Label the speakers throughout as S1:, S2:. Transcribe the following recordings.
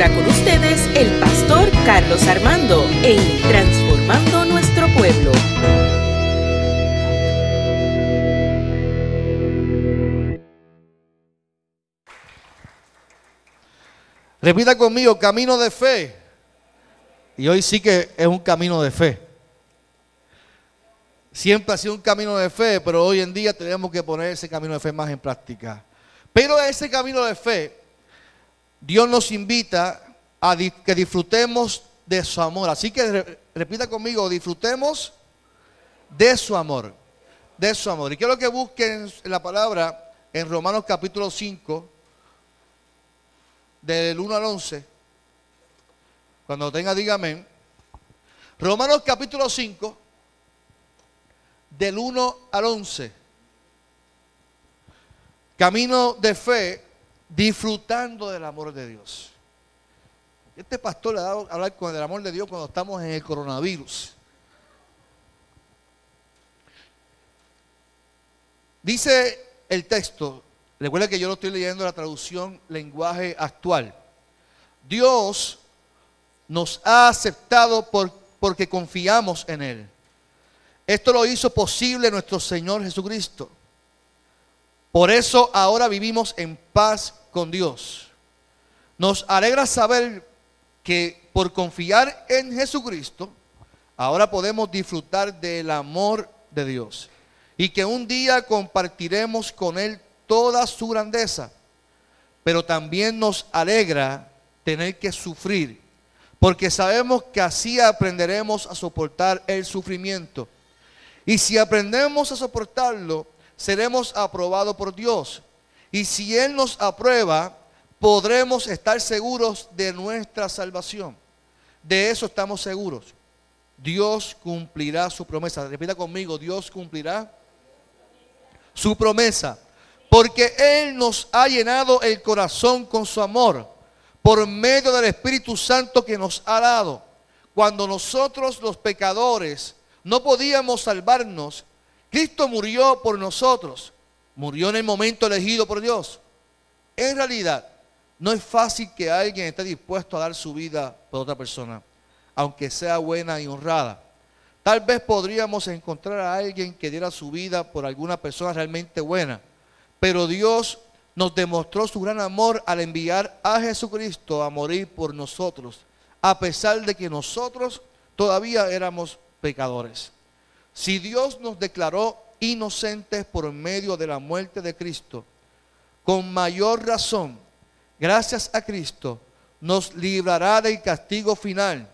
S1: ahora con ustedes el pastor Carlos Armando en Transformando Nuestro Pueblo.
S2: Repita conmigo, camino de fe. Y hoy sí que es un camino de fe. Siempre ha sido un camino de fe, pero hoy en día tenemos que poner ese camino de fe más en práctica. Pero ese camino de fe, Dios nos invita a que disfrutemos de su amor. Así que repita conmigo, disfrutemos de su amor. De su amor. Y quiero que busquen la palabra en Romanos capítulo 5, del 1 al 11. Cuando tenga, dígame. Romanos capítulo 5, del 1 al 11. Camino de fe, disfrutando del amor de Dios. Este pastor le ha dado a hablar con el amor de Dios cuando estamos en el coronavirus. Dice el texto, recuerda que yo lo estoy leyendo en la traducción lenguaje actual. Dios nos ha aceptado por, porque confiamos en Él. Esto lo hizo posible nuestro Señor Jesucristo. Por eso ahora vivimos en paz con Dios. Nos alegra saber que por confiar en Jesucristo, ahora podemos disfrutar del amor de Dios. Y que un día compartiremos con Él toda su grandeza. Pero también nos alegra tener que sufrir. Porque sabemos que así aprenderemos a soportar el sufrimiento. Y si aprendemos a soportarlo, seremos aprobados por Dios. Y si Él nos aprueba, podremos estar seguros de nuestra salvación. De eso estamos seguros. Dios cumplirá su promesa. Repita conmigo, Dios cumplirá su promesa. Porque Él nos ha llenado el corazón con su amor por medio del Espíritu Santo que nos ha dado. Cuando nosotros los pecadores no podíamos salvarnos, Cristo murió por nosotros. Murió en el momento elegido por Dios. En realidad, no es fácil que alguien esté dispuesto a dar su vida por otra persona, aunque sea buena y honrada. Tal vez podríamos encontrar a alguien que diera su vida por alguna persona realmente buena, pero Dios nos demostró su gran amor al enviar a Jesucristo a morir por nosotros, a pesar de que nosotros todavía éramos pecadores. Si Dios nos declaró inocentes por medio de la muerte de Cristo, con mayor razón, gracias a Cristo, nos librará del castigo final.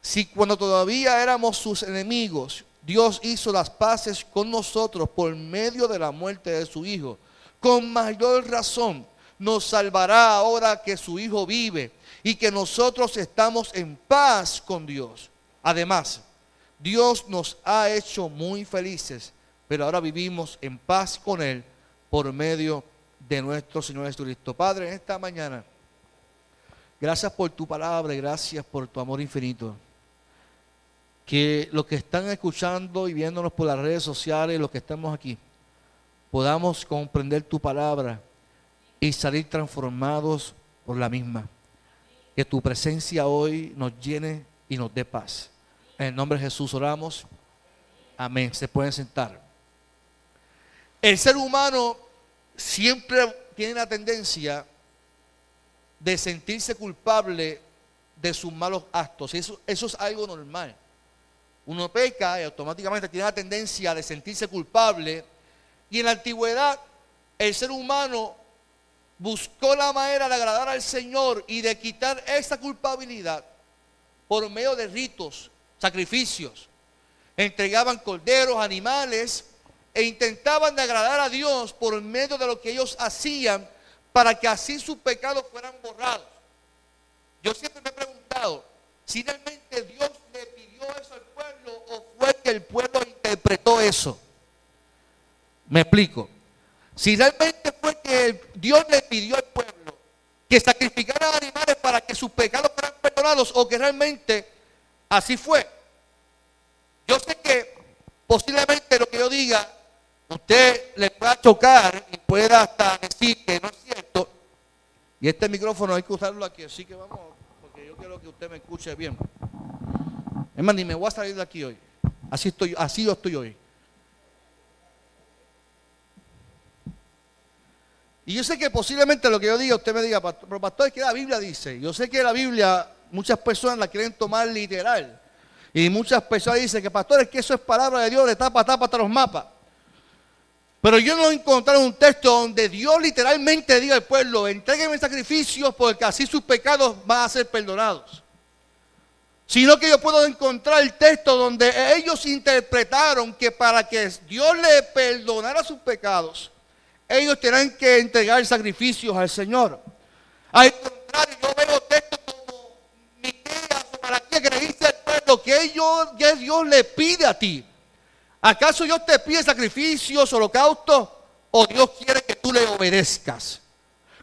S2: Si cuando todavía éramos sus enemigos, Dios hizo las paces con nosotros por medio de la muerte de su Hijo, con mayor razón nos salvará ahora que su Hijo vive y que nosotros estamos en paz con Dios. Además, Dios nos ha hecho muy felices, pero ahora vivimos en paz con Él por medio de nuestro Señor Jesucristo. Padre, en esta mañana, gracias por tu palabra y gracias por tu amor infinito. Que los que están escuchando y viéndonos por las redes sociales, los que estamos aquí, podamos comprender tu palabra y salir transformados por la misma. Que tu presencia hoy nos llene y nos dé paz. En el nombre de Jesús oramos. Amén. Se pueden sentar. El ser humano siempre tiene la tendencia de sentirse culpable de sus malos actos. Eso, eso es algo normal. Uno peca y automáticamente tiene la tendencia de sentirse culpable. Y en la antigüedad el ser humano buscó la manera de agradar al Señor y de quitar esa culpabilidad por medio de ritos sacrificios. Entregaban corderos, animales e intentaban agradar a Dios por medio de lo que ellos hacían para que así sus pecados fueran borrados. Yo siempre me he preguntado si realmente Dios le pidió eso al pueblo o fue que el pueblo interpretó eso. Me explico. Si realmente fue que Dios le pidió al pueblo que sacrificara animales para que sus pecados fueran perdonados o que realmente Así fue. Yo sé que posiblemente lo que yo diga, usted le pueda chocar y pueda hasta decir que no es cierto. Y este micrófono hay que usarlo aquí, así que vamos quiero que usted me escuche bien. Es ni me voy a salir de aquí hoy. Así estoy, así yo estoy hoy. Y yo sé que posiblemente lo que yo diga, usted me diga, pero pastor, es que la Biblia dice. Yo sé que la Biblia, muchas personas la quieren tomar literal. Y muchas personas dicen que, pastor, es que eso es palabra de Dios de tapa a tapa hasta los mapas. Pero yo no he encontrado un texto donde Dios literalmente diga al pueblo, entréguenme sacrificios porque así sus pecados van a ser perdonados. Sino que yo puedo encontrar el texto donde ellos interpretaron que para que Dios le perdonara sus pecados, ellos tenían que entregar sacrificios al Señor. Al contrario, yo veo textos como Miqueas o Malaquías que le dice al pueblo que, que Dios le pide a ti. ¿Acaso Dios te pide sacrificios, holocaustos? ¿O Dios quiere que tú le obedezcas?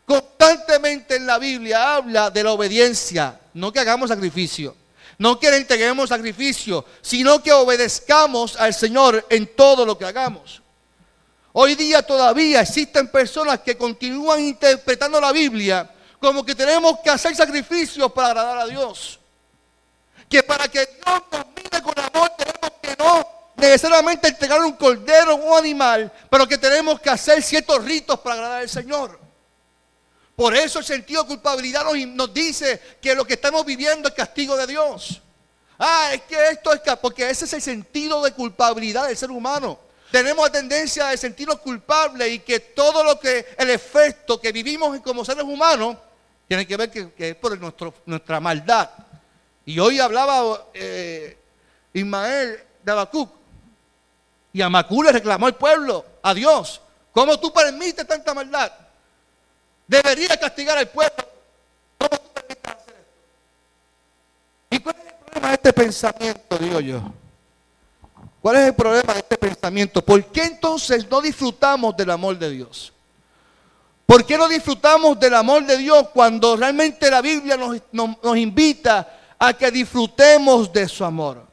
S2: Constantemente en la Biblia habla de la obediencia, no que hagamos sacrificio, no que le entreguemos sacrificio, sino que obedezcamos al Señor en todo lo que hagamos. Hoy día todavía existen personas que continúan interpretando la Biblia como que tenemos que hacer sacrificios para agradar a Dios. Que para que Dios nos con amor tenemos que no necesariamente entregar un cordero o un animal, pero que tenemos que hacer ciertos ritos para agradar al Señor. Por eso el sentido de culpabilidad nos, dice que lo que estamos viviendo es castigo de Dios. Ah, es que esto es porque ese es el sentido de culpabilidad del ser humano. Tenemos la tendencia de sentirnos culpables y que todo lo que, el efecto que vivimos como seres humanos, tiene que ver que, por nuestra maldad. Y hoy hablaba eh, Ismael de Abacuc y a Macú le reclamó al pueblo, a Dios, ¿cómo tú permites tanta maldad? Debería castigar al pueblo. ¿Cómo tú hacer? ¿Y cuál es el problema de este pensamiento, digo yo? ¿Cuál es el problema de este pensamiento? ¿Por qué entonces no disfrutamos del amor de Dios? ¿Por qué no disfrutamos del amor de Dios cuando realmente la Biblia nos invita a que disfrutemos de su amor?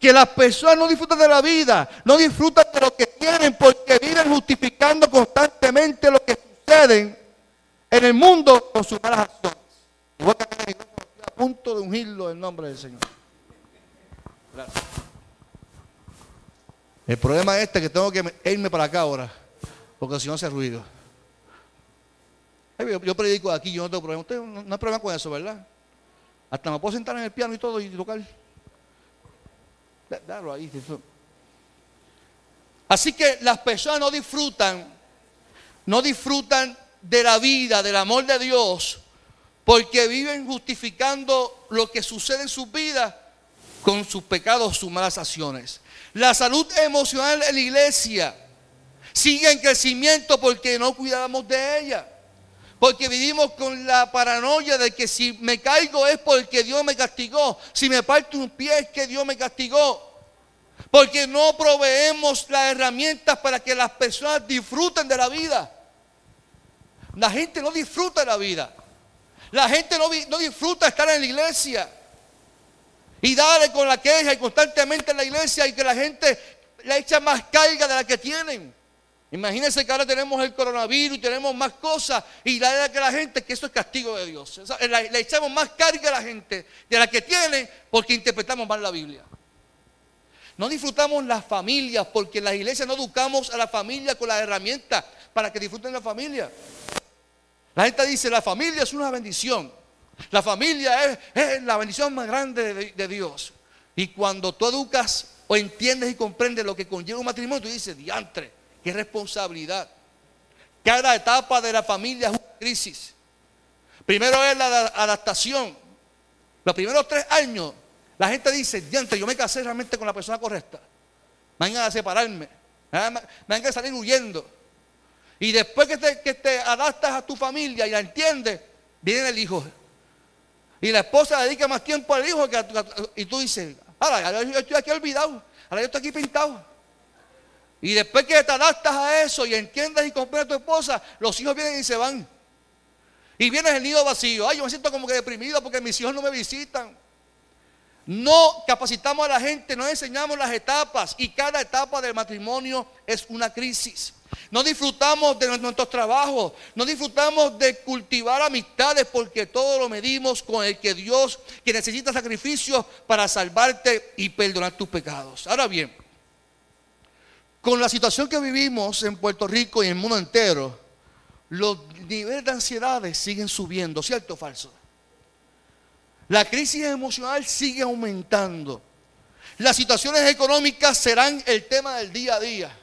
S2: Que las personas no disfrutan de la vida, no disfrutan de lo que tienen porque viven justificando constantemente lo que sucede en el mundo con sus malas acciones. Igual que estoy a punto de ungirlo en nombre del Señor. El problema es este que tengo que irme para acá ahora, porque si no hace ruido. Yo, predico aquí, yo no tengo problema. Usted no, no hay problema con eso, ¿verdad? Hasta me puedo sentar en el piano y todo y tocar. Así que las personas no disfrutan, no disfrutan de la vida, del amor de Dios, porque viven justificando lo que sucede en sus vidas con sus pecados, sus malas acciones. La salud emocional en la iglesia sigue en crecimiento porque no cuidamos de ella. Porque vivimos con la paranoia de que si me caigo es porque Dios me castigó. Si me parto un pie es que Dios me castigó. Porque no proveemos las herramientas para que las personas disfruten de la vida. La gente no disfruta de la vida. La gente no, disfruta estar en la iglesia. Y darle con la queja y constantemente en la iglesia y que la gente le echa más carga de la que tienen. Imagínense que ahora tenemos el coronavirus y tenemos más cosas y la idea que la gente que eso es castigo de Dios. Le, echamos más carga a la gente de la que tiene porque interpretamos mal la Biblia. No disfrutamos las familias porque en las iglesias no educamos a la familia con las herramientas para que disfruten la familia. La gente dice, la familia es una bendición. La familia es, la bendición más grande de, de, Dios. Y cuando tú educas o entiendes y comprendes lo que conlleva un matrimonio, tú dices, diantre, qué responsabilidad. Cada etapa de la familia es una crisis. Primero es la adaptación. Los primeros tres años, la gente dice, diante, yo me casé realmente con la persona correcta. Vengan a separarme. Me van a salir huyendo. Y después que te, que te adaptas a tu familia y la entiendes, viene el hijo. Y la esposa dedica más tiempo al hijo que a tu, y tú dices, ahora yo estoy aquí olvidado, ahora yo estoy aquí pintado. Y después que te adaptas a eso y entiendes y comprendes a tu esposa, los hijos vienen y se van. Y vienes el nido vacío. Ay, yo me siento como que deprimido porque mis hijos no me visitan. No capacitamos a la gente, no enseñamos las etapas y cada etapa del matrimonio es una crisis. No disfrutamos de nuestros trabajos, no disfrutamos de cultivar amistades porque todo lo medimos con el que Dios, que necesita sacrificios para salvarte y perdonar tus pecados. Ahora bien, con la situación que vivimos en Puerto Rico y en el mundo entero, los niveles de ansiedades siguen subiendo, ¿cierto o falso? La crisis emocional sigue aumentando. Las situaciones económicas serán el tema del día a día.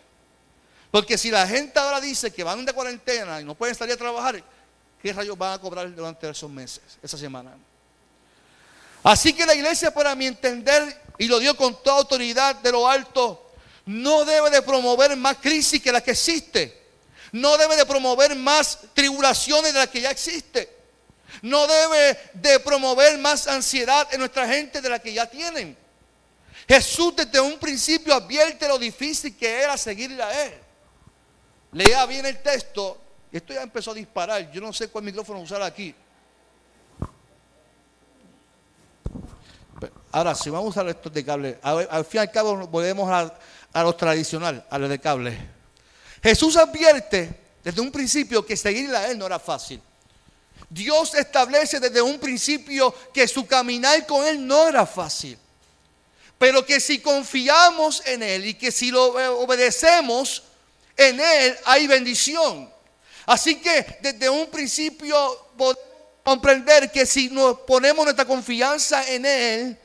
S2: Porque si la gente ahora dice que van de cuarentena y no pueden salir a trabajar, ¿qué rayos van a cobrar durante esos meses, esa semana? Así que la iglesia, para mi entender, y lo dio con toda autoridad de lo alto, no debe de promover más crisis que la que existe. No debe de promover más tribulaciones de las que ya existe. No debe de promover más ansiedad en nuestra gente de la que ya tienen. Jesús desde un principio advierte lo difícil que era seguirle a Él. Lea bien el texto. Esto ya empezó a disparar. Yo no sé cuál micrófono usar aquí. Ahora, si vamos a usar estos de cable, al, fin y al cabo volvemos a, a los tradicional, a los de cable. Jesús advierte desde un principio que seguirle a Él no era fácil. Dios establece desde un principio que su caminar con Él no era fácil. Pero que si confiamos en Él y que si lo obedecemos, en Él hay bendición. Así que desde un principio podemos comprender que si nos ponemos nuestra confianza en Él,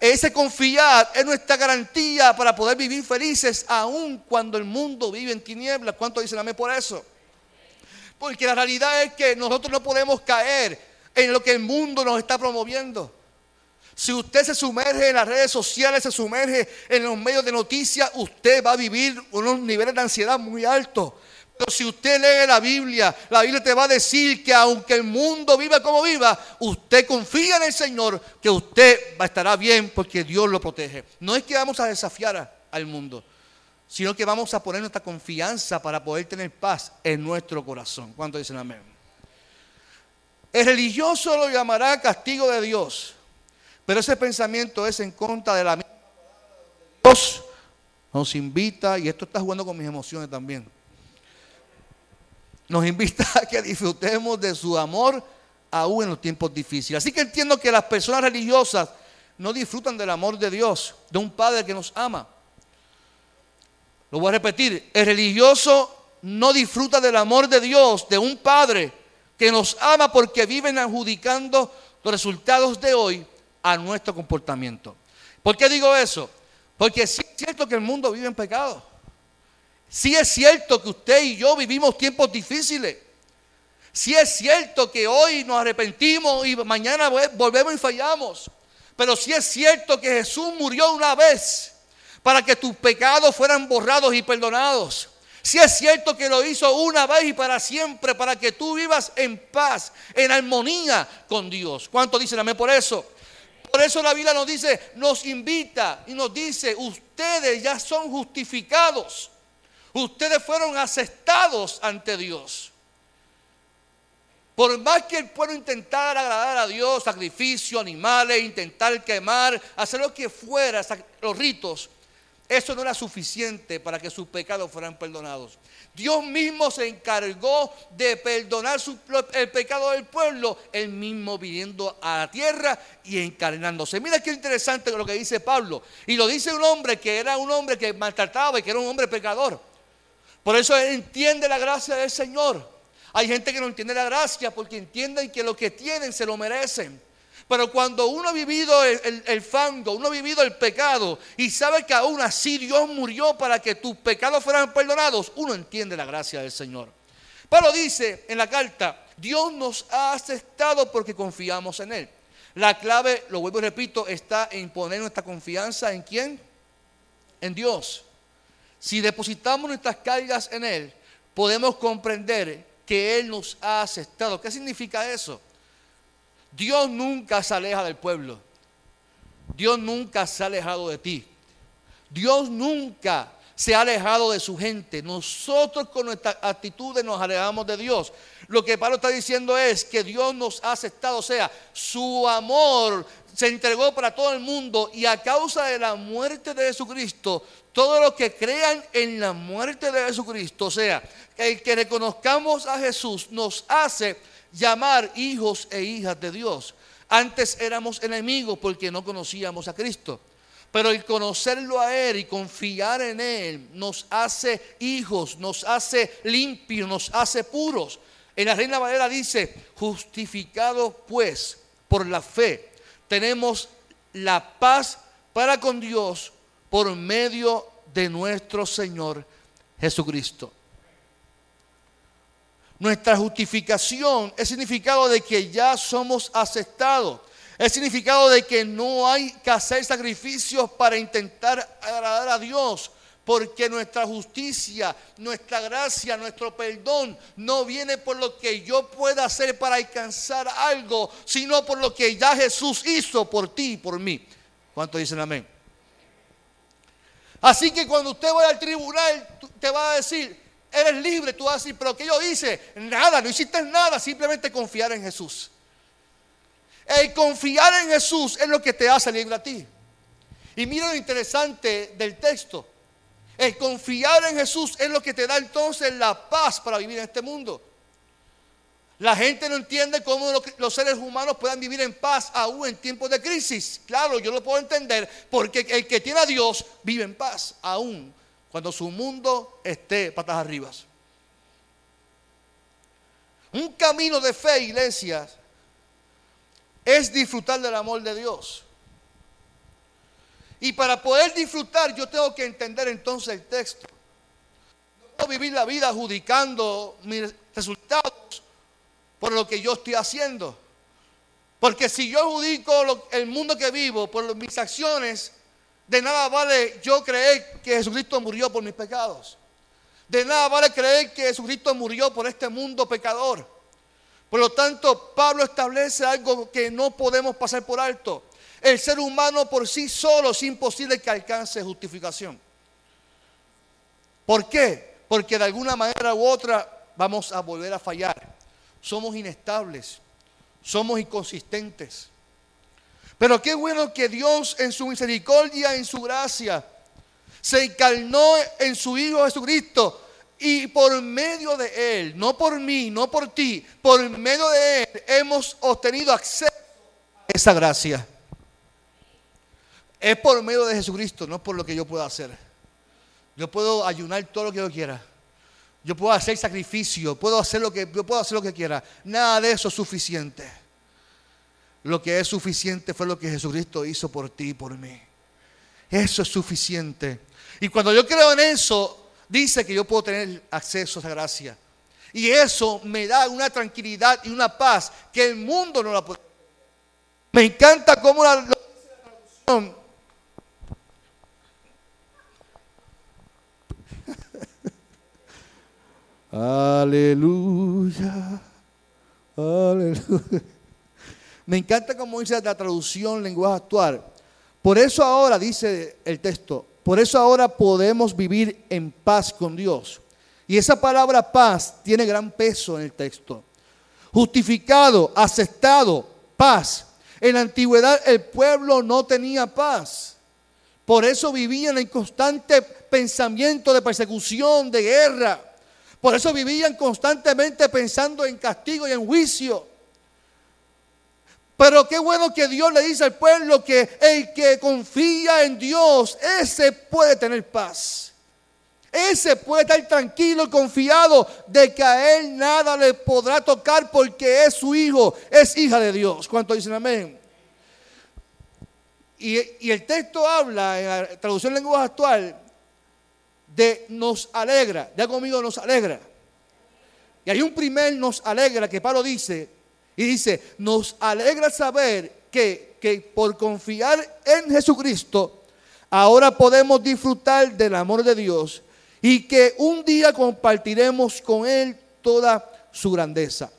S2: ese confiar es nuestra garantía para poder vivir felices aun cuando el mundo vive en tinieblas. ¿Cuánto dicen amén por eso? Porque la realidad es que nosotros no podemos caer en lo que el mundo nos está promoviendo. Si usted se sumerge en las redes sociales, se sumerge en los medios de noticias, usted va a vivir unos niveles de ansiedad muy altos. Pero si usted lee la Biblia, la Biblia te va a decir que aunque el mundo viva como viva, usted confía en el Señor, que usted estará bien porque Dios lo protege. No es que vamos a desafiar al mundo, sino que vamos a poner nuestra confianza para poder tener paz en nuestro corazón. ¿Cuánto dicen amén? El religioso lo llamará castigo de Dios, pero ese pensamiento es en contra de la misma Dios nos invita, y esto está jugando con mis emociones también, nos invita a que disfrutemos de su amor aún en los tiempos difíciles. Así que entiendo que las personas religiosas no disfrutan del amor de Dios, de un Padre que nos ama. Lo voy a repetir, el religioso no disfruta del amor de Dios, de un Padre que nos ama porque viven adjudicando los resultados de hoy a nuestro comportamiento. ¿Por qué digo eso? Porque es cierto que el mundo vive en pecado. Sí es cierto que usted y yo vivimos tiempos difíciles. Sí es cierto que hoy nos arrepentimos y mañana volvemos y fallamos. Pero sí es cierto que Jesús murió una vez para que tus pecados fueran borrados y perdonados. Si sí es cierto que lo hizo una vez y para siempre, para que tú vivas en paz, en armonía con Dios. ¿Cuánto dicen amén por eso? Por eso la Biblia nos dice, nos invita y nos dice, ustedes ya son justificados Ustedes fueron aceptados ante Dios. Por más que el pueblo intentara agradar a Dios, sacrificio, animales, intentar quemar, hacer lo que fuera, los ritos, eso no era suficiente para que sus pecados fueran perdonados. Dios mismo se encargó de perdonar el pecado del pueblo, él mismo viniendo a la tierra y encarnándose. Mira qué interesante lo que dice Pablo. Y lo dice un hombre que era un hombre que maltrataba y que era un hombre pecador. Por eso entiende la gracia del Señor. Hay gente que no entiende la gracia porque entienden que lo que tienen se lo merecen. Pero cuando uno ha vivido el, fango, uno ha vivido el pecado y sabe que aún así Dios murió para que tus pecados fueran perdonados, uno entiende la gracia del Señor. Pablo dice en la carta, Dios nos ha aceptado porque confiamos en Él. La clave, lo vuelvo y repito, está en poner nuestra confianza en quién? En Dios. Si depositamos nuestras cargas en Él, podemos comprender que Él nos ha aceptado. ¿Qué significa eso? Dios nunca se aleja del pueblo. Dios nunca se ha alejado de ti. Dios nunca se ha alejado de su gente. Nosotros con nuestras actitudes nos alejamos de Dios. Lo que Pablo está diciendo es que Dios nos ha aceptado, o sea, su amor se entregó para todo el mundo y a causa de la muerte de Jesucristo, todos los que crean en la muerte de Jesucristo, o sea, el que reconozcamos a Jesús nos hace llamar hijos e hijas de Dios. Antes éramos enemigos porque no conocíamos a Cristo. Pero el conocerlo a Él y confiar en Él nos hace hijos, nos hace limpios, nos hace puros. En la Reina Valera dice, justificado pues por la fe, tenemos la paz para con Dios por medio de nuestro Señor Jesucristo. Nuestra justificación es significado de que ya somos aceptados. Es significado de que no hay que hacer sacrificios para intentar agradar a Dios. Porque nuestra justicia, nuestra gracia, nuestro perdón no viene por lo que yo pueda hacer para alcanzar algo, sino por lo que ya Jesús hizo por ti y por mí. ¿Cuántos dicen amén? Así que cuando usted vaya al tribunal, te va a decir, eres libre, tú vas a decir, pero ¿qué yo hice? Nada, no hiciste nada, simplemente confiar en Jesús. El confiar en Jesús es lo que te hace libre a ti. Y mira lo interesante del texto. El confiar en Jesús es lo que te da entonces la paz para vivir en este mundo. La gente no entiende cómo los seres humanos puedan vivir en paz aún en tiempos de crisis. Claro, yo lo puedo entender porque el que tiene a Dios vive en paz aún cuando su mundo esté patas arriba. Un camino de fe, iglesias, es disfrutar del amor de Dios. Y para poder disfrutar yo tengo que entender entonces el texto. No puedo vivir la vida adjudicando mis resultados por lo que yo estoy haciendo. Porque si yo adjudico el mundo que vivo por mis acciones, de nada vale yo creer que Jesucristo murió por mis pecados. De nada vale creer que Jesucristo murió por este mundo pecador. Por lo tanto, Pablo establece algo que no podemos pasar por alto. El ser humano por sí solo es imposible que alcance justificación. ¿Por qué? Porque de alguna manera u otra vamos a volver a fallar. Somos inestables, somos inconsistentes. Pero qué bueno que Dios en su misericordia, en su gracia, se encarnó en su Hijo Jesucristo y por medio de Él, no por mí, no por ti, por medio de Él hemos obtenido acceso a esa gracia. Es por medio de Jesucristo, no por lo que yo pueda hacer. Yo puedo ayunar todo lo que yo quiera. Yo puedo hacer sacrificio, puedo hacer lo que yo puedo hacer lo que quiera. Nada de eso es suficiente. Lo que es suficiente fue lo que Jesucristo hizo por ti y por mí. Eso es suficiente. Y cuando yo creo en eso, dice que yo puedo tener acceso a esa gracia. Y eso me da una tranquilidad y una paz que el mundo no la puede. Me encanta cómo la, la traducción Aleluya. Aleluya. Me encanta cómo dice la traducción lenguaje actual. Por eso ahora dice el texto, por eso ahora podemos vivir en paz con Dios. Y esa palabra paz tiene gran peso en el texto. Justificado, aceptado, paz. En la antigüedad el pueblo no tenía paz. Por eso vivían en constante pensamiento de persecución, de guerra. Por eso vivían constantemente pensando en castigo y en juicio. Pero qué bueno que Dios le dice al pueblo que el que confía en Dios, ese puede tener paz. Ese puede estar tranquilo y confiado de que a él nada le podrá tocar porque es su hijo, es hija de Dios. ¿Cuánto dicen amén? Y, el texto habla, en la traducción lenguaje actual, de nos alegra. Ya conmigo nos alegra. Y hay un primer nos alegra que Pablo dice, y dice, nos alegra saber que, que por confiar en Jesucristo, ahora podemos disfrutar del amor de Dios y que un día compartiremos con Él toda su grandeza.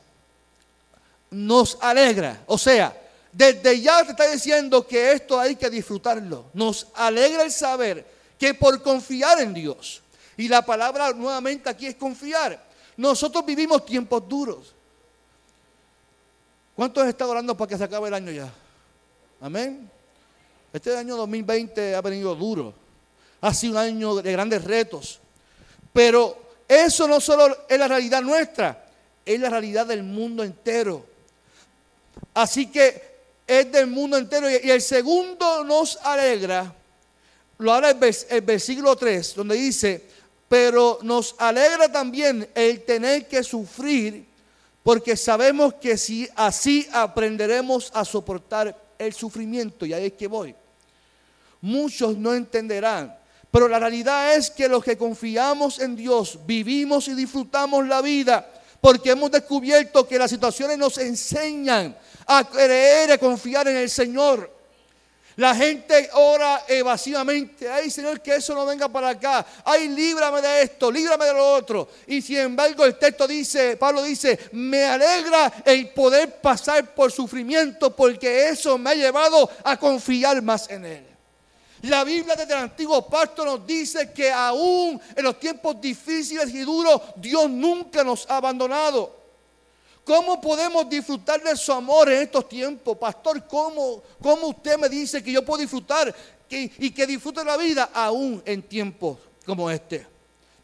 S2: Nos alegra, o sea, desde ya te está diciendo que esto hay que disfrutarlo. Nos alegra el saber que por confiar en Dios. Y la palabra nuevamente aquí es confiar. Nosotros vivimos tiempos duros. ¿Cuántos estado orando para que se acabe el año ya? Amén. Este año 2020 ha venido duro. Ha sido un año de grandes retos. Pero eso no solo es la realidad nuestra, es la realidad del mundo entero. Así que es del mundo entero. Y el segundo nos alegra, lo habla el, versículo 3, donde dice, pero nos alegra también el tener que sufrir, porque sabemos que si así aprenderemos a soportar el sufrimiento. Y ahí es que voy. Muchos no entenderán pero la realidad es que los que confiamos en Dios vivimos y disfrutamos la vida porque hemos descubierto que las situaciones nos enseñan a creer y confiar en el Señor. La gente ora evasivamente, ay Señor, que eso no venga para acá, ay líbrame de esto, líbrame de lo otro. Y sin embargo el texto dice, Pablo dice, me alegra el poder pasar por sufrimiento porque eso me ha llevado a confiar más en Él. La Biblia desde el antiguo pacto nos dice que aún en los tiempos difíciles y duros, Dios nunca nos ha abandonado. ¿Cómo podemos disfrutar de su amor en estos tiempos? Pastor, ¿cómo, cómo usted me dice que yo puedo disfrutar y que disfrute la vida aún en tiempos como este?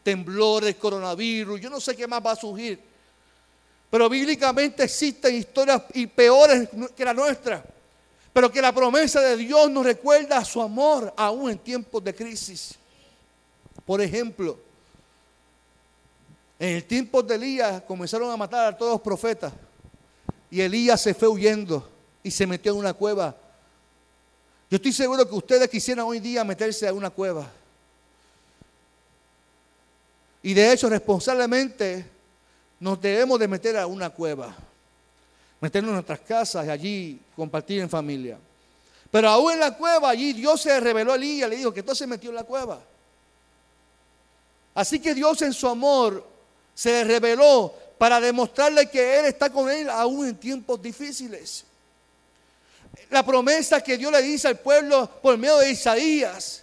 S2: Temblores, coronavirus, yo no sé qué más va a surgir. Pero bíblicamente existen historias y peores que la nuestra. Pero que la promesa de Dios nos recuerda a su amor aún en tiempos de crisis. Por ejemplo, en el tiempo de Elías comenzaron a matar a todos los profetas. Y Elías se fue huyendo y se metió en una cueva. Yo estoy seguro que ustedes quisieran hoy día meterse a una cueva. Y de hecho, responsablemente, nos debemos de meter a una cueva meternos en nuestras casas y allí compartir en familia. Pero aún en la cueva, allí Dios se reveló a Elías, le dijo que entonces se metió en la cueva. Así que Dios en su amor se reveló para demostrarle que Él está con él aún en tiempos difíciles. La promesa que Dios le dice al pueblo por medio de Isaías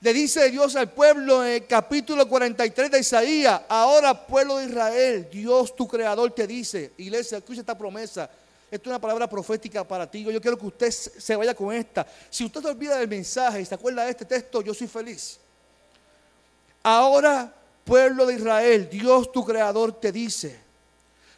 S2: le dice Dios al pueblo en el capítulo 43 de Isaías, ahora pueblo de Israel, Dios tu creador te dice, iglesia, escucha esta promesa, esto es una palabra profética para ti, yo quiero que usted se vaya con esta. Si usted se olvida del mensaje y se acuerda de este texto, yo soy feliz. Ahora, pueblo de Israel, Dios tu creador te dice,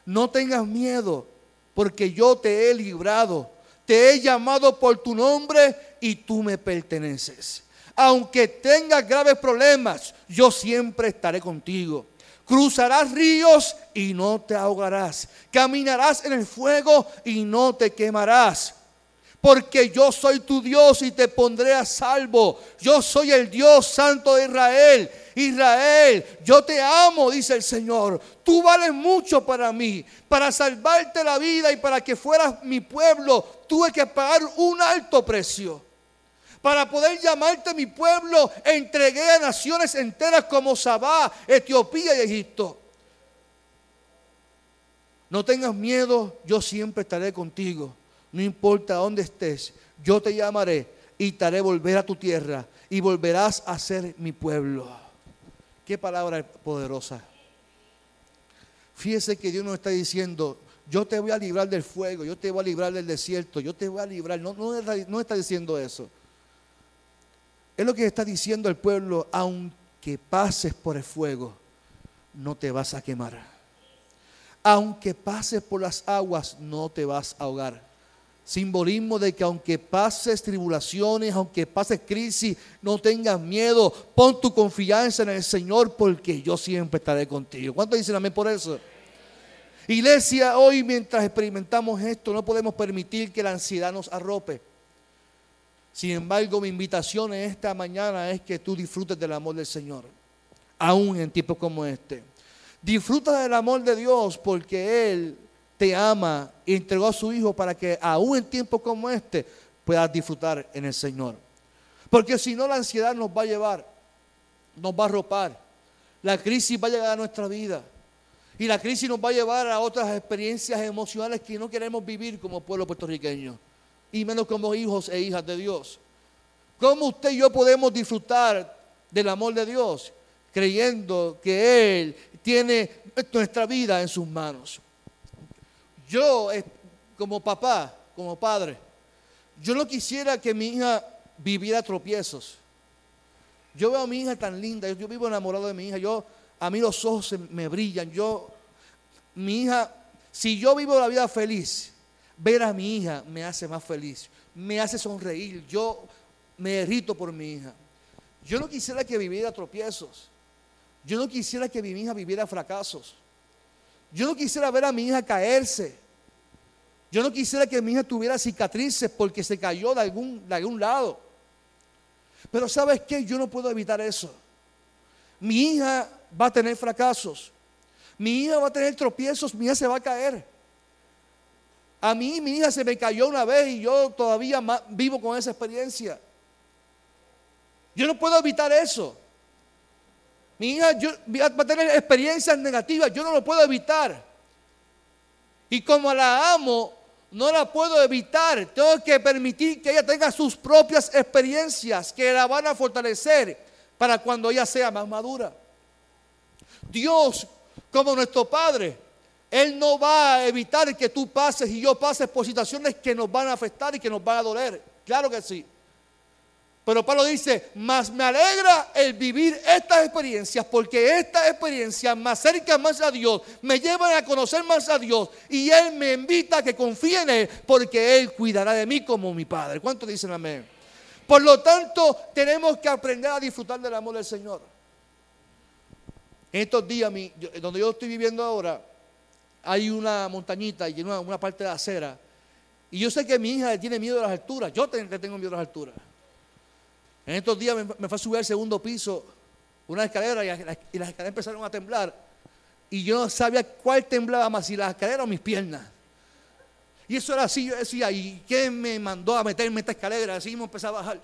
S2: no tengas miedo, porque yo te he librado, te he llamado por tu nombre y tú me perteneces aunque tengas graves problemas, yo siempre estaré contigo. Cruzarás ríos y no te ahogarás. Caminarás en el fuego y no te quemarás. Porque yo soy tu Dios y te pondré a salvo. Yo soy el Dios santo de Israel. Israel, yo te amo, dice el Señor. Tú vales mucho para mí. Para salvarte la vida y para que fueras mi pueblo, tuve que pagar un alto precio. Para poder llamarte mi pueblo, entregué a naciones enteras como Sabá, Etiopía y Egipto. No tengas miedo, yo siempre estaré contigo. No importa dónde estés, yo te llamaré y te haré volver a tu tierra y volverás a ser mi pueblo. Qué palabra poderosa. Fíjese que Dios nos está diciendo, yo te voy a librar del fuego, yo te voy a librar del desierto, yo te voy a librar. No, no, no está diciendo eso. Es lo que está diciendo el pueblo, aunque pases por el fuego, no te vas a quemar. Aunque pases por las aguas, no te vas a ahogar. Simbolismo de que aunque pases tribulaciones, aunque pases crisis, no tengas miedo. Pon tu confianza en el Señor porque yo siempre estaré contigo. ¿Cuántos dicen amén por eso? Iglesia, hoy mientras experimentamos esto, no podemos permitir que la ansiedad nos arrope. Sin embargo, mi invitación en esta mañana es que tú disfrutes del amor del Señor, aún en tiempos como este. Disfruta del amor de Dios porque Él te ama y entregó a su Hijo para que aún en tiempos como este puedas disfrutar en el Señor. Porque si no, la ansiedad nos va a llevar, nos va a arropar. La crisis va a llegar a nuestra vida. Y la crisis nos va a llevar a otras experiencias emocionales que no queremos vivir como pueblo puertorriqueño y menos como hijos e hijas de Dios. ¿Cómo usted y yo podemos disfrutar del amor de Dios? Creyendo que Él tiene nuestra vida en sus manos. Yo, eh, como papá, como padre, yo no quisiera que mi hija viviera tropiezos. Yo veo a mi hija tan linda, yo, vivo enamorado de mi hija, yo, a mí los ojos me brillan, yo, mi hija, si yo vivo la vida feliz, ver a mi hija me hace más feliz, me hace sonreír, yo me derrito por mi hija. Yo no quisiera que viviera tropiezos, yo no quisiera que mi hija viviera fracasos, yo no quisiera ver a mi hija caerse, yo no quisiera que mi hija tuviera cicatrices porque se cayó de algún, de algún lado. Pero ¿sabes qué? Yo no puedo evitar eso. Mi hija va a tener fracasos. Mi hija va a tener tropiezos, mi hija se va a caer. A mí mi hija se me cayó una vez y yo todavía vivo con esa experiencia. Yo no puedo evitar eso. Mi hija va a tener experiencias negativas, yo no lo puedo evitar. Y como la amo, no la puedo evitar. Tengo que permitir que ella tenga sus propias experiencias que la van a fortalecer para cuando ella sea más madura. Dios, como nuestro Padre, Él no va a evitar que tú pases y yo pases por situaciones que nos van a afectar y que nos van a doler. Claro que sí. Pero Pablo dice, más me alegra el vivir estas experiencias, porque estas experiencias me acercan más a Dios, me llevan a conocer más a Dios, y Él me invita a que confíe en Él, porque Él cuidará de mí como mi Padre. ¿Cuántos dicen amén? Por lo tanto, tenemos que aprender a disfrutar del amor del Señor. En estos días, donde yo estoy viviendo ahora, hay una montañita y una, una parte de acera. Y yo sé que mi hija tiene miedo a las alturas. Yo tengo miedo a las alturas. En estos días me, fue a subir al segundo piso una escalera y, las escaleras empezaron a temblar. Y yo no sabía cuál temblaba más, si la escalera o mis piernas. Y eso era así, yo decía, ¿y quién me mandó a meterme esta escalera? Así me empecé a bajar.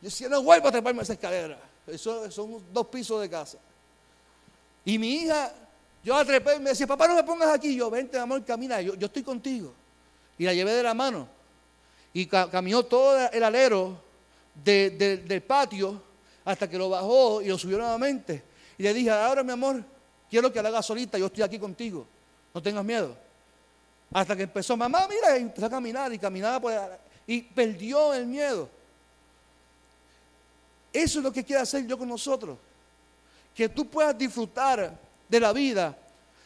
S2: yo decía, no vuelvo a treparme a esa escalera. Eso son dos pisos de casa. Y mi hija, yo la trepé y me decía, papá, no me pongas aquí. Yo, vente, amor, camina, yo estoy contigo y la llevé de la mano. Y caminó todo el alero del patio hasta que lo bajó y lo subió nuevamente. Y le dije, ahora mi amor, quiero que la hagas solita, yo estoy aquí contigo, no tengas miedo. Hasta que empezó, mamá, mira, y empezó a caminar y caminaba por y perdió el miedo. Eso es lo que quiero hacer yo con nosotros. Que tú puedas disfrutar de la vida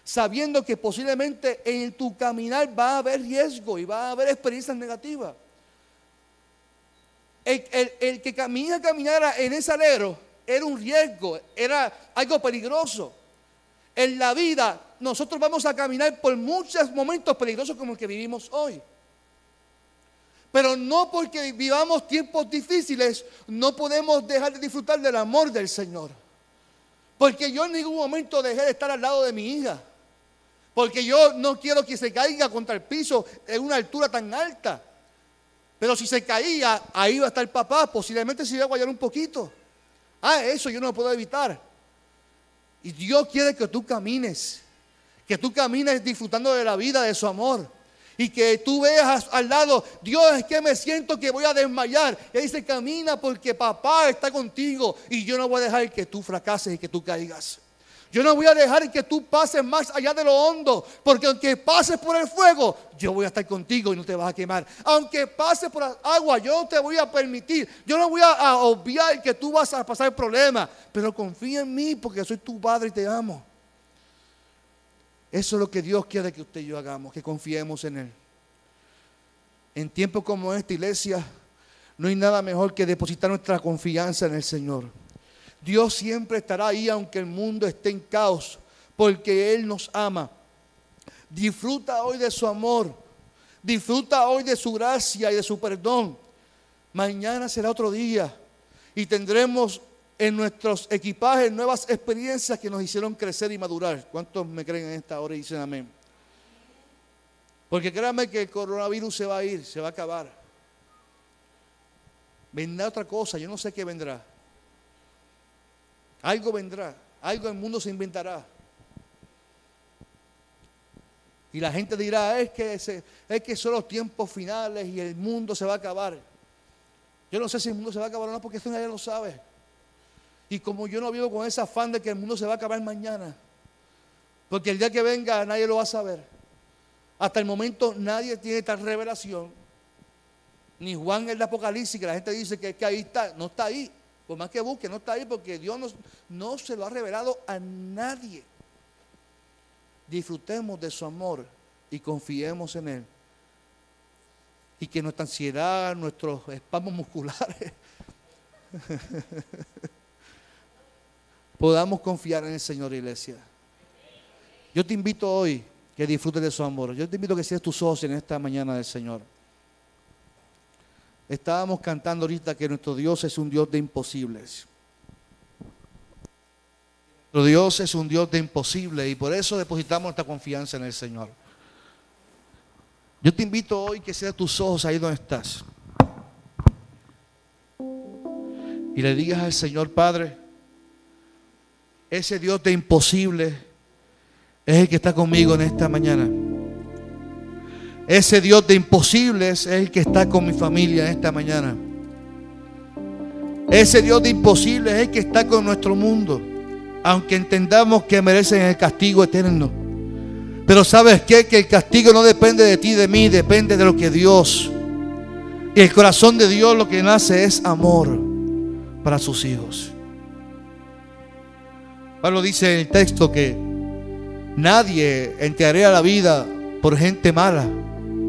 S2: sabiendo que posiblemente en tu caminar va a haber riesgo y va a haber experiencias negativas. El, que camina, caminara en ese alero era un riesgo, era algo peligroso. En la vida nosotros vamos a caminar por muchos momentos peligrosos como el que vivimos hoy. Pero no porque vivamos tiempos difíciles, no podemos dejar de disfrutar del amor del Señor. Porque yo en ningún momento dejé de estar al lado de mi hija. Porque yo no quiero que se caiga contra el piso en una altura tan alta. Pero si se caía, ahí va a estar el papá, posiblemente se iba a guayar un poquito. Ah, eso yo no lo puedo evitar. Y Dios quiere que tú camines, que tú camines disfrutando de la vida, de su amor. Y que tú veas al lado, Dios es que me siento que voy a desmayar. Y ahí dice, camina porque papá está contigo. Y yo no voy a dejar que tú fracases y que tú caigas. Yo no voy a dejar que tú pases más allá de lo hondo, porque aunque pases por el fuego, yo voy a estar contigo y no te vas a quemar. Aunque pases por agua, yo no te voy a permitir. Yo no voy a, obviar que tú vas a pasar problemas, pero confía en mí porque soy tu padre y te amo. Eso es lo que Dios quiere que usted y yo hagamos, que confiemos en Él. En tiempos como esta iglesia, no hay nada mejor que depositar nuestra confianza en el Señor. Dios siempre estará ahí aunque el mundo esté en caos, porque Él nos ama. Disfruta hoy de su amor, disfruta hoy de su gracia y de su perdón. Mañana será otro día y tendremos en nuestros equipajes nuevas experiencias que nos hicieron crecer y madurar. ¿Cuántos me creen en esta hora y dicen amén? Porque créanme que el coronavirus se va a ir, se va a acabar. Vendrá otra cosa, yo no sé qué vendrá. Algo vendrá, algo el mundo se inventará. Y la gente dirá, es que, es que son los tiempos finales y el mundo se va a acabar. Yo no sé si el mundo se va a acabar o no, porque eso nadie lo sabe. Y como yo no vivo con ese afán de que el mundo se va a acabar mañana, porque el día que venga nadie lo va a saber. Hasta el momento nadie tiene tal revelación. Ni Juan el Apocalipsis, que la gente dice que, que ahí está, no está ahí. Por más que busque, no está ahí porque Dios no, se lo ha revelado a nadie. Disfrutemos de su amor y confiemos en Él. Y que nuestra ansiedad, nuestros espasmos musculares, podamos confiar en el Señor, iglesia. Yo te invito hoy que disfrutes de su amor. Yo te invito a que seas tus ojos en esta mañana del Señor. Estábamos cantando ahorita que nuestro Dios es un Dios de imposibles. Nuestro Dios es un Dios de imposibles y por eso depositamos nuestra confianza en el Señor. Yo te invito hoy que seas tus ojos ahí donde estás. Y le digas al Señor Padre, ese Dios de imposible es el que está conmigo en esta mañana. Ese Dios de imposibles es el que está con mi familia esta mañana. Ese Dios de imposibles es el que está con nuestro mundo. Aunque entendamos que merecen el castigo eterno. Pero sabes qué? Que el castigo no depende de ti, de mí, depende de lo que Dios. Y el corazón de Dios lo que nace es amor para sus hijos. Pablo dice en el texto que nadie entregaría la vida por gente mala.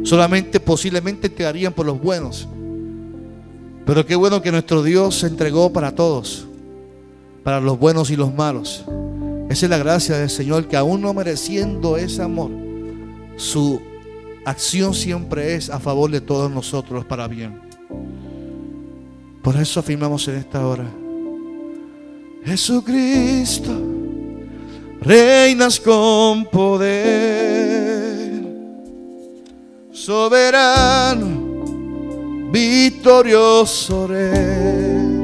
S2: Solamente posiblemente entregarían por los buenos. Pero qué bueno que nuestro Dios se entregó para todos, para los buenos y los malos. Esa es la gracia del Señor, que aún no mereciendo ese amor, su acción siempre es a favor de todos nosotros para bien. Por eso afirmamos en esta hora, Jesucristo, reinas con poder, soberano, victorioso rey.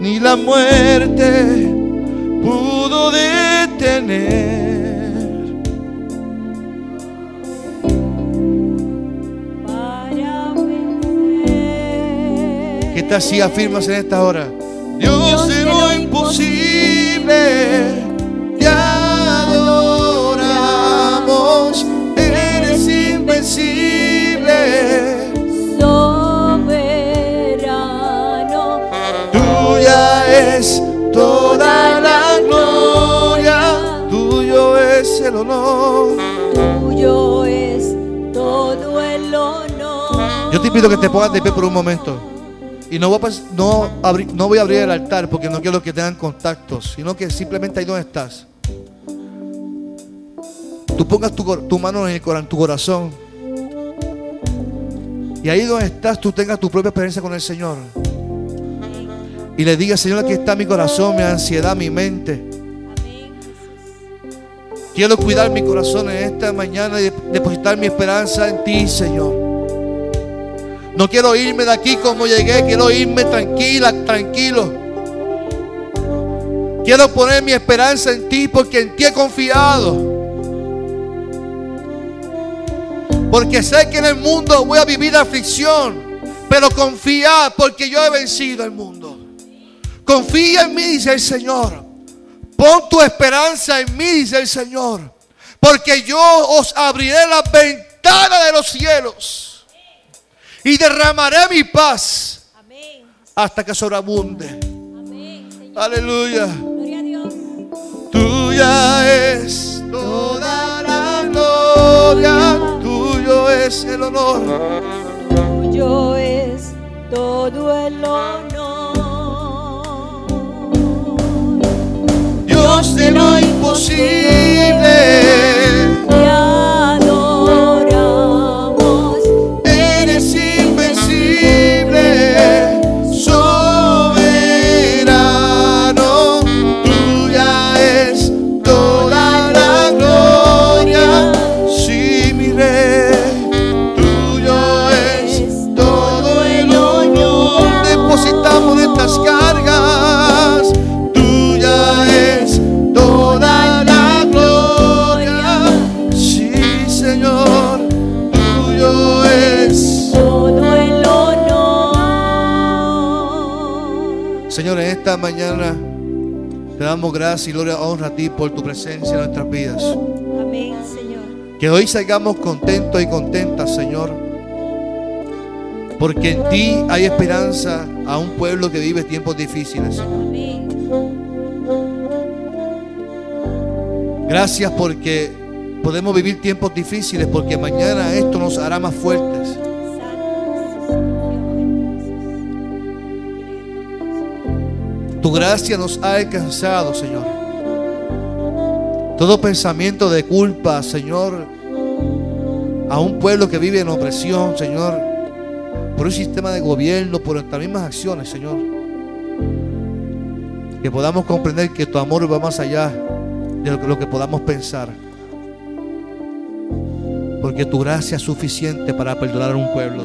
S2: Ni la muerte pudo detener
S3: para vencer.
S2: ¿Qué tal si afirmas en esta hora? Dios de lo imposible, honor.
S3: tuyo es todo el honor.
S2: Yo te pido que te pongas de pie por un momento. Y no voy, a, no, abri- no voy a abrir el altar porque no quiero que tengan contactos, sino que simplemente ahí donde estás. Tú pongas tu, mano en, el en tu corazón. Y ahí donde estás, tú tengas tu propia experiencia con el Señor. Y le digas, Señor, aquí está mi corazón, mi ansiedad, mi mente. Quiero cuidar mi corazón en esta mañana y depositar mi esperanza en ti, Señor. No quiero irme de aquí como llegué, quiero irme tranquila, tranquilo. Quiero poner mi esperanza en ti porque en ti he confiado. Porque sé que en el mundo voy a vivir aflicción, pero confía porque yo he vencido el mundo. Confía en mí, dice el Señor. Pon tu esperanza en mí, dice el Señor. Porque yo os abriré las ventanas de los cielos. Y derramaré mi paz hasta que sobreabunde. Aleluya. Tuya es toda la gloria. Tuyo es el honor.
S3: Tuyo es todo el honor.
S2: Dios de lo imposible. Mañana te damos gracias y gloria, honra a ti por tu presencia en nuestras vidas.
S3: Amén, Señor.
S2: Que hoy salgamos contentos y contentas, Señor. Porque en ti hay esperanza a un pueblo que vive tiempos difíciles.
S3: Amén.
S2: Gracias porque podemos vivir tiempos difíciles porque mañana esto nos hará más fuertes. Tu gracia nos ha alcanzado, Señor. Todo pensamiento de culpa, Señor, a un pueblo que vive en opresión, Señor, por un sistema de gobierno, por nuestras mismas acciones, Señor. Que podamos comprender que tu amor va más allá de lo que, podamos pensar. Porque tu gracia es suficiente para perdonar a un pueblo.